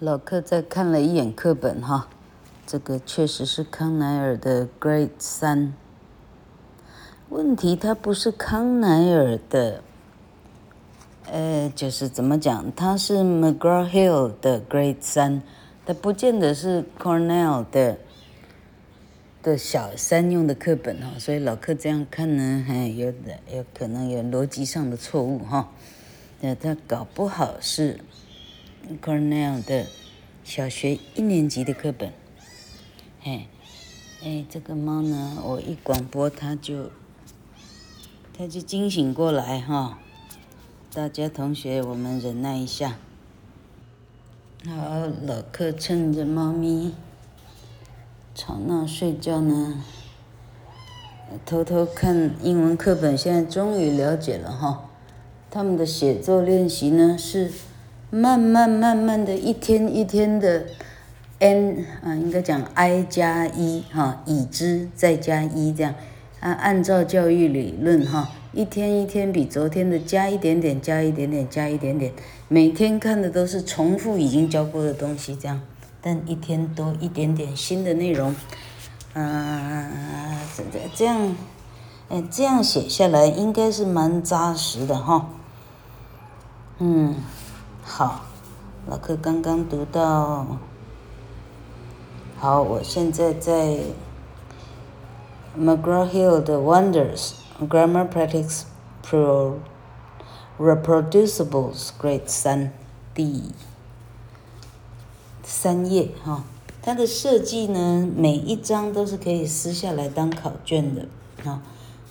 老克再看了一眼课本哈，这个确实是康奈尔的 Grade 三。问题它不是康奈尔的，呃，就是怎么讲，它是 McGraw-Hill 的 Grade 三，它不见得是 Cornell 的的小三用的课本哈，所以老克这样看呢，还有的有可能有逻辑上的错误哈，那他搞不好是。Cornell 的小学一年级的课本，嘿，哎，这个猫呢，我一广播它就，它就惊醒过来哈。大家同学，我们忍耐一下。好，老客趁着猫咪吵闹睡觉呢，偷偷看英文课本，现在终于了解了哈。他们的写作练习呢是。慢慢慢慢的一天一天的，n 啊，应该讲 i 加一哈，已知再加一这样，啊，按照教育理论哈，一天一天比昨天的加一点点，加一点点，加一点点，每天看的都是重复已经教过的东西这样，但一天多一点点新的内容，啊，这这这样，哎，这样写下来应该是蛮扎实的哈，嗯。好，老克刚刚读到。好，我现在在 McGraw-Hill 的 Wonders Grammar Practice Pro Reproducibles Grade 三第三页哈。它的设计呢，每一张都是可以撕下来当考卷的啊，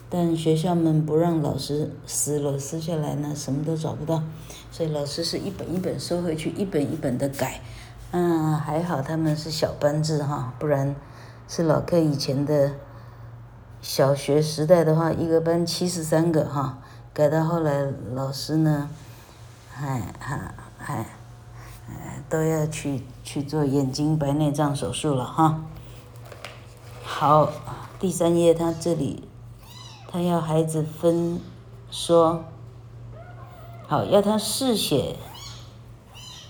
但学校们不让老师撕了，撕下来呢，什么都找不到。所以老师是一本一本收回去，一本一本的改。嗯，还好他们是小班制哈，不然是老克以前的小学时代的话，一个班七十三个哈，改到后来老师呢，还还还，都要去去做眼睛白内障手术了哈。好，第三页他这里，他要孩子分说。好，要他试写，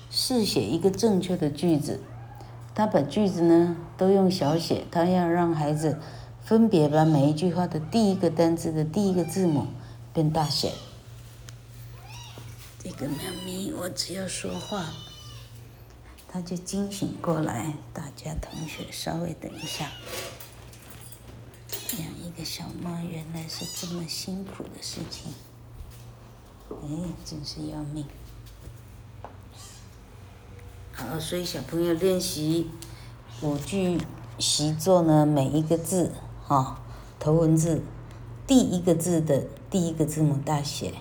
试写一个正确的句子。他把句子呢都用小写，他要让孩子分别把每一句话的第一个单词的第一个字母变大写。这个猫咪，我只要说话，他就惊醒过来。大家同学稍微等一下，养一个小猫原来是这么辛苦的事情。哎，真是要命！好，所以小朋友练习五句习作呢，每一个字哈、头文字第一个字的第一个字母大写，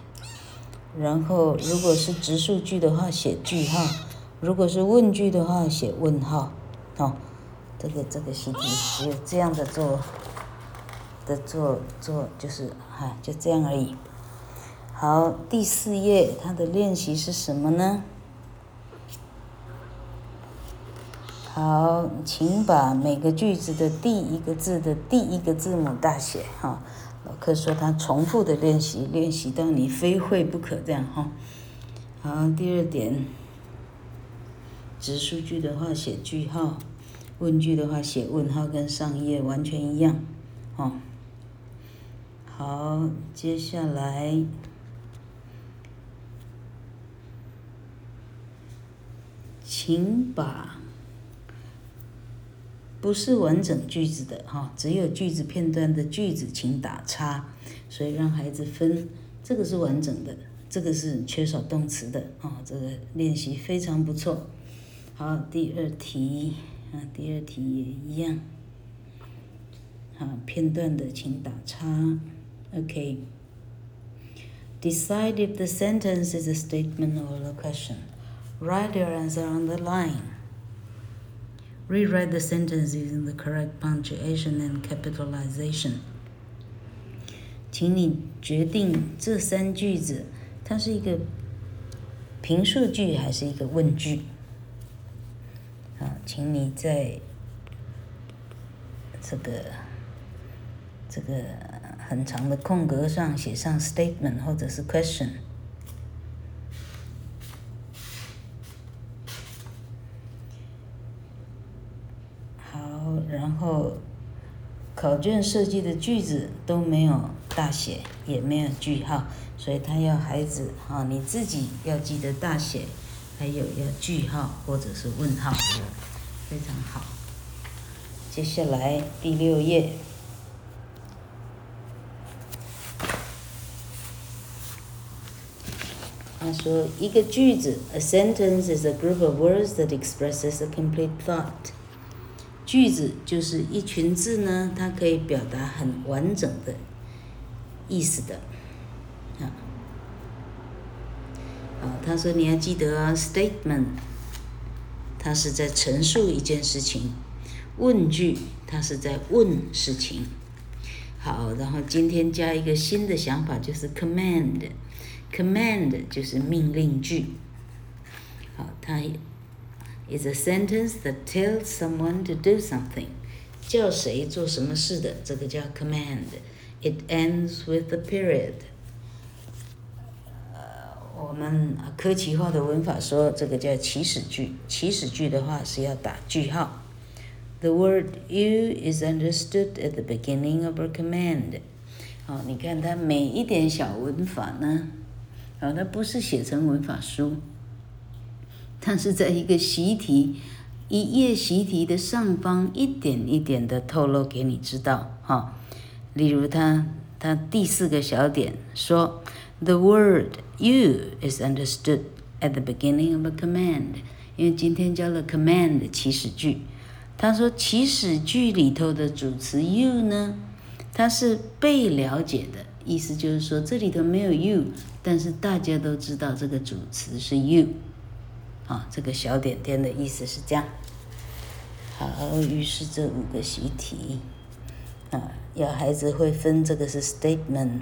然后如果是直述句的话写句号，如果是问句的话写问号，哦，这个这个习题只有这样的做的做做就是哈，就这样而已。好，第四页，它的练习是什么呢？好，请把每个句子的第一个字的第一个字母大写。哈，老客说他重复的练习，练习到你非会不可这样哈。好，第二点，直述句的话写句号，问句的话写问号，跟上一页完全一样。哦，好，接下来。请把不是完整句子的哈，只有句子片段的句子，请打叉，所以让孩子分，这个是完整的，这个是缺少动词的啊，这个练习非常不错。好，第二题啊，第二题也一样，好，片段的请打叉 ，OK。Decide if the sentence is a statement or a question. Write your answer on the line. Rewrite the sentence using the correct punctuation and capitalization. 请你决定这三句子，它是一个评述句还是一个问句？啊，请你在这个这个 很长的空格上写上 statement 或者是 question 好然后考卷设计的句子都没有大写也没有句号所以他要孩子哈你自己要记得大写还有要句号或者是问号非常好。接下来第六页。他说：“一个句子，a sentence is a group of words that expresses a complete thought。句子就是一群字呢，它可以表达很完整的意思的。啊，啊，他说你要记得啊，statement，它是在陈述一件事情；问句，它是在问事情。好，然后今天加一个新的想法，就是 command。” Command 就是命令句。好，它 is a sentence that tells someone to do something，叫谁做什么事的，这个叫 command。It ends with a period。呃，我们科奇化的文法说这个叫祈使句。祈使句的话是要打句号。The word you is understood at the beginning of a command。好，你看它每一点小文法呢？ 啊，它不是写成文法书，它是在一个习题，一页习题的上方一点一点的透露给你知道，哈。例如它，它第四个小点说，The word you is understood at the beginning of a command，因为今天教了 command 祈使句，他说祈使句里头的主词 you 呢，它是被了解的。意思就是说，这里头没有 you，但是大家都知道这个主词是 you，啊，这个小点点的意思是这样。好，于是这五个习题，啊，要孩子会分这个是 statement，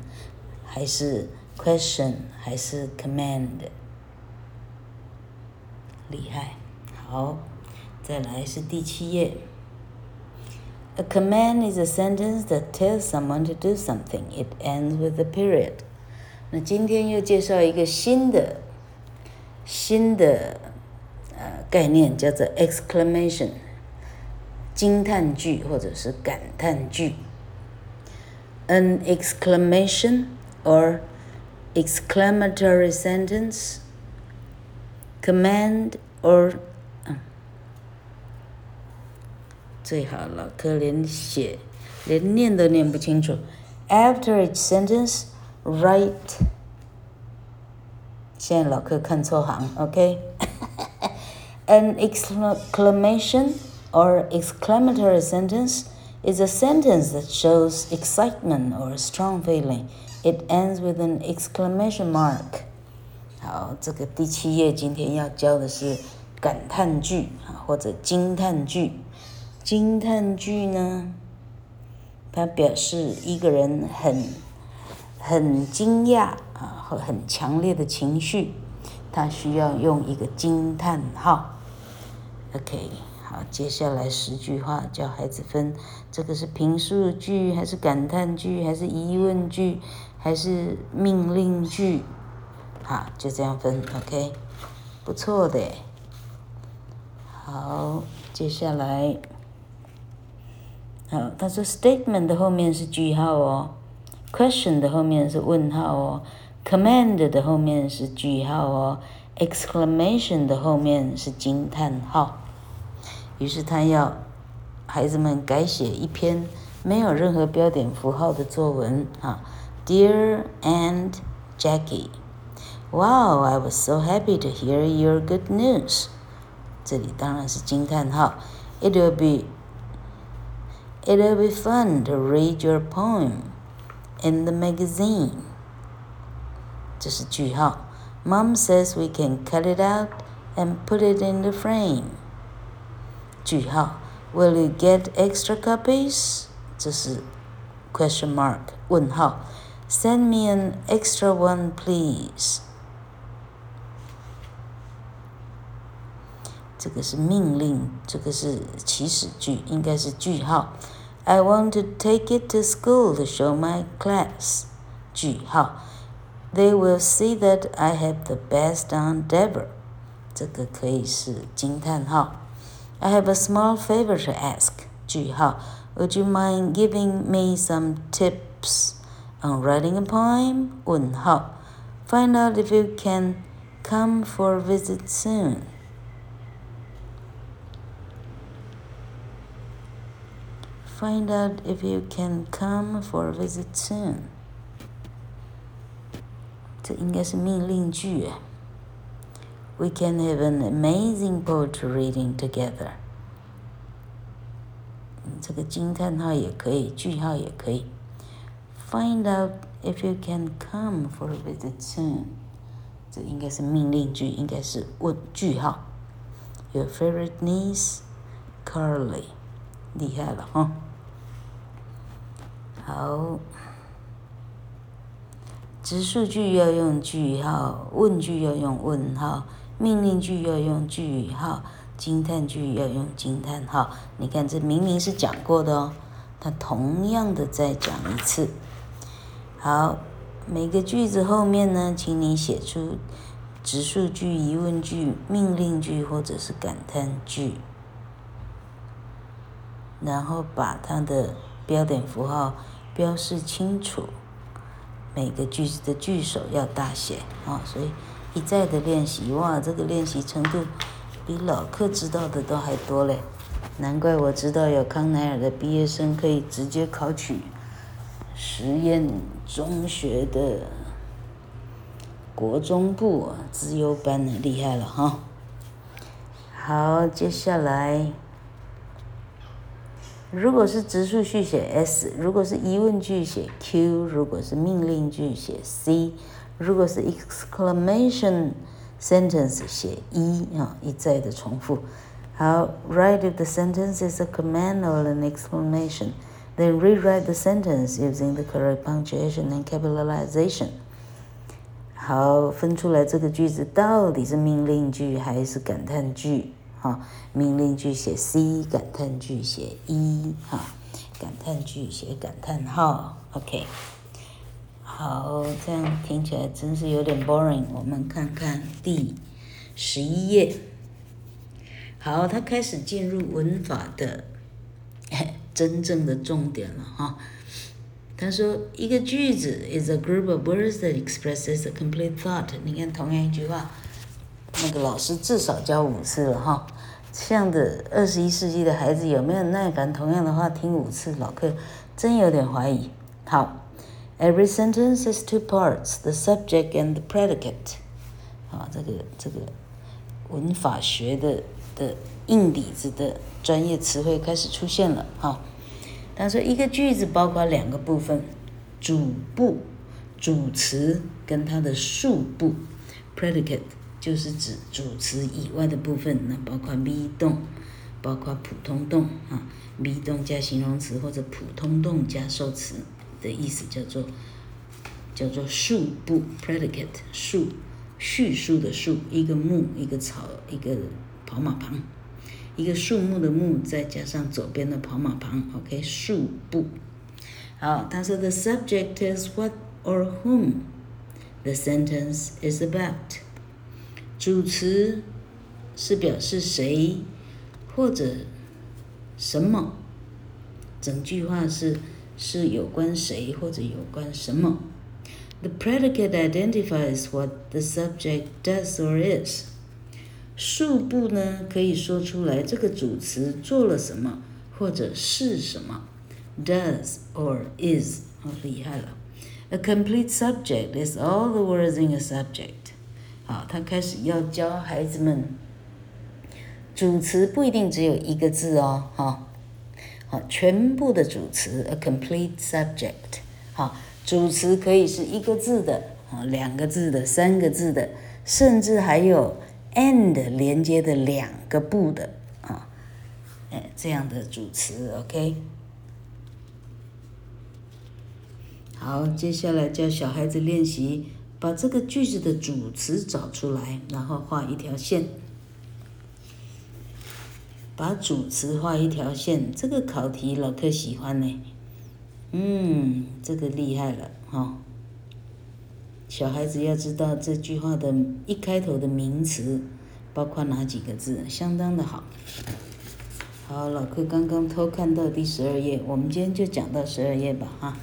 还是 question，还是 command，厉害。好，再来是第七页。A command is a sentence that tells someone to do something. It ends with a period. 那今天又介绍一个新的新的呃概念，叫做 exclamation，惊叹句或者是感叹句。An exclamation or exclamatory sentence, command or 最好老柯连写连念都念不清楚。After each sentence, write。现在老柯看错行，OK？ An exclamation or exclamatory sentence is a sentence that shows excitement or a strong feeling. It ends with an exclamation mark. 好，这个第七页今天要教的是感叹句啊，或者惊叹句。 惊叹句呢，它表示一个人很很惊讶啊，和很强烈的情绪，他需要用一个惊叹号。OK，好，接下来十句话教孩子分，这个是评述句还是感叹句还是疑问句还是命令句？好，就这样分。OK，不错的。好，接下来。好，他说 statement 的后面是句号哦，question 的后面是问号哦，command 的后面是句号哦，exclamation 的后面是惊叹号。于是他要孩子们改写一篇没有任何标点符号的作文啊。Dear Aunt Jackie, Wow, I was so happy to hear your good news。这里当然是惊叹号。It will be It'll be fun to read your poem in the magazine. 这是句号。Mom says we can cut it out and put it in the frame. 句号。Will you get extra copies? 这是 question mark 问号。Send me an extra one, please. 这个是命令，这个是祈使句，应该是句号。 I want to take it to school to show my class. 句号。They will see that I have the best aunt ever. 这个可以是惊叹号。I have a small favor to ask. 句 句号。Would you mind giving me some tips on writing a poem? 问号。Find out if you can come for a visit soon. Find out if you can come for a visit soon. 这应该是命令句。We can have an amazing poetry reading together. 这个惊叹号也可以，句号也可以。Find out if you can come for a visit soon。这应该是命令句，应该是问句号。Your favorite niece, Carly。厉害了哈。 好，直述句要用句号，问句要用问号，命令句要用句号。惊叹句要用惊叹号，你看这明明是讲过的哦，它同样的再讲一次。好，每个句子后面呢，请你写出直述句、疑问句、命令句或者是感叹句，然后把它的标点符号标示清楚。每个句子的句首要大写啊，所以一再的练习，哇，这个练习程度。比老课知道的都还多嘞，难怪我知道有康奈尔的毕业生可以直接考取实验中学的国中部资优班的，厉害了哈！好，接下来，如果是直述句写 S，如果是疑问句写 Q，如果是命令句写 C，如果是 exclamation。sentence 写一啊，一再的重复。好，write if the sentence is a command or an exclamation, then rewrite the sentence using the correct punctuation and capitalization。好，分出来这个句子到底是命令句还是感叹句？ 哈，命令句写 C，感叹句写一，哈，感叹句写感叹号。OK。好，这样听起来真是有点 boring。我们看看第十一页。好，他开始进入文法的 真正的重点了哈。他说，一个句子 is a group of words that expresses a complete thought。你看，同样一句话，那个老师至少教五次了哈。这样的二十一世纪的孩子有没有耐烦？同样的话听五次，老客真有点怀疑。好。Every sentence has two parts, the subject and the predicate。啊，这个这个文法学的的硬底子的专业词汇开始出现了哈。他说一个句子包括两个部分，主部主词跟它的述部 predicate 就是指主词以外的部分，那包括 be 动，包括普通动啊，be 动加形容词或者普通动加受词。的意思叫做叫做述部 predicate 述叙述的述，一个木一个草一个跑马旁，一个树木的木再加上左边的跑马旁，OK 述部。好，他说 the subject is what or whom the sentence is about。主词是表示谁或者什么，整句话是。是有关谁或者有关什么。The predicate identifies what the subject does or is。述部呢，可以说出来这个主词做了什么或者是什么。Does or is，好厉害了。A complete subject is all the words in a subject。好，他开始要教孩子们，主词不一定只有一个字哦，哈。全部的主词，a complete subject。好，主词可以是一个字的，啊，两个字的，三个字的，甚至还有 and 连接的两个部的，啊，哎，这样的主词，OK。好，接下来教小孩子练习，把这个句子的主词找出来，然后画一条线。把主词画一条线，这个考题老特喜欢呢。嗯，这个厉害了哈、小孩子要知道这句话的一开头的名词包括哪几个字，相当的好。好，老柯刚刚偷看到第十二页，我们今天就讲到十二页吧，哈。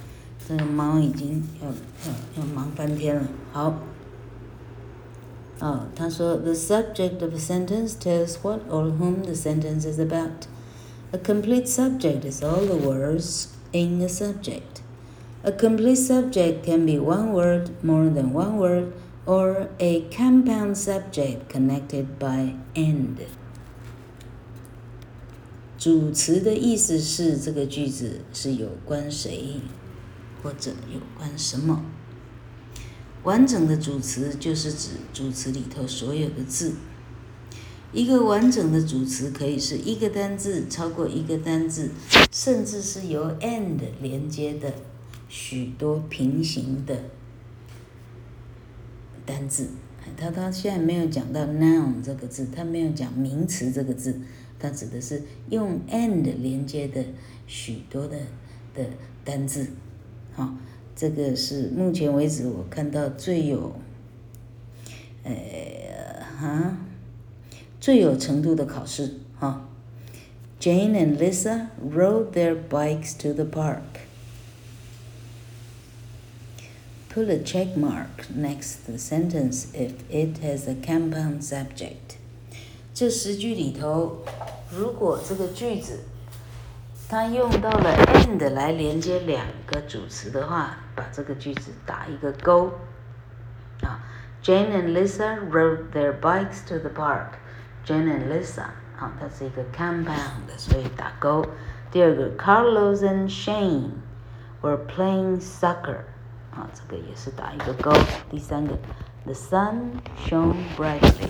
这个猫已经要要要忙翻天了。好。哦，他说，The subject of a sentence tells what or whom the sentence is about. A complete subject is all the words in a subject. A complete subject can be one word, more than one word, or a compound subject connected by and. 主词的意思是这个句子是有关谁，或者有关什么。 完整的主词就是指主词里头所有的字。一个完整的主词可以是一个单字，超过一个单字，甚至是由 and 连接的。许多平行的单字，他他现在没有讲到 noun 这个字，他没有讲名词这个字，他指的是用 and 连接的许多的的单字，好，这个是目前为止我看到最有，呃，哈，最有程度的考试，哈。Jane and Lisa rode their bikes to the park. Put a check mark next to the sentence if it has a compound subject。这十句里头，如果这个句子 它用到了 and 来连接两个主词的话，把这个句子打一个勾。啊，Jane and Lisa rode their bikes to the park。Jane and Lisa，啊，它是一个 compound，所以打勾。第二个，Carlos and Shane were playing soccer。啊，这个也是打一个勾。第三个，The sun shone brightly，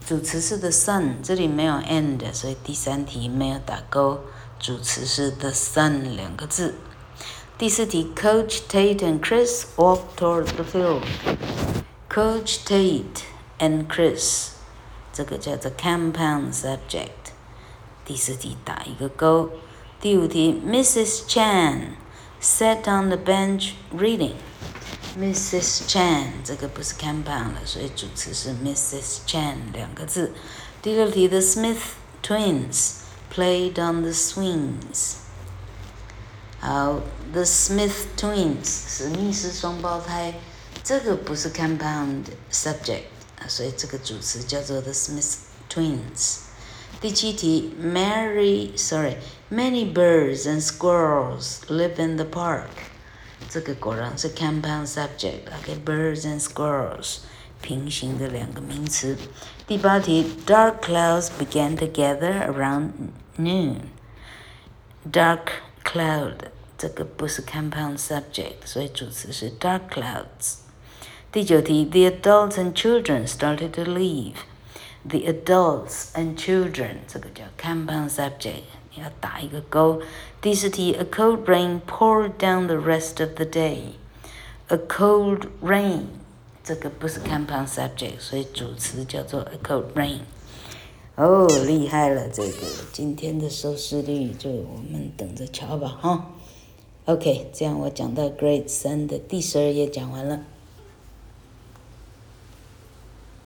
主词是 the sun，这里没有 and，所以第三题没有打勾。 主词是 the sun 两个字。第四题，Coach Tate and Chris walked toward the field。Coach Tate and Chris，这个叫做 compound subject。第四题打一个勾。第五题，Mrs. Chan。Sat on the bench reading. Mrs. Chan 这个不是 compound 了，所以主词是 Mrs. Chan 两个字。第六题，The Smith twins played on the swings. 好，The Smith twins 史密斯双胞胎，这个不是 compound subject 啊，所以这个主词叫做 The Smith twins。第七题，Mary，sorry，many birds and squirrels live in the park。这个果然是 compound subject。OK，birds and squirrels，平行的两个名词。 第八题，dark clouds began to gather around noon。dark cloud，这个不是 compound subject，所以主词是 dark clouds。第九题，the adults and children started to leave。The adults and children，这个叫 compound subject，你要打一个勾。第十题，A cold rain poured down the rest of the day。A cold rain， 这个不是 compound subject，所以主词叫做 a cold rain。哦，厉害了，这个今天的收视率就我们等着瞧吧，哈。OK，这样我讲到 Grade 三的第十二页讲完了。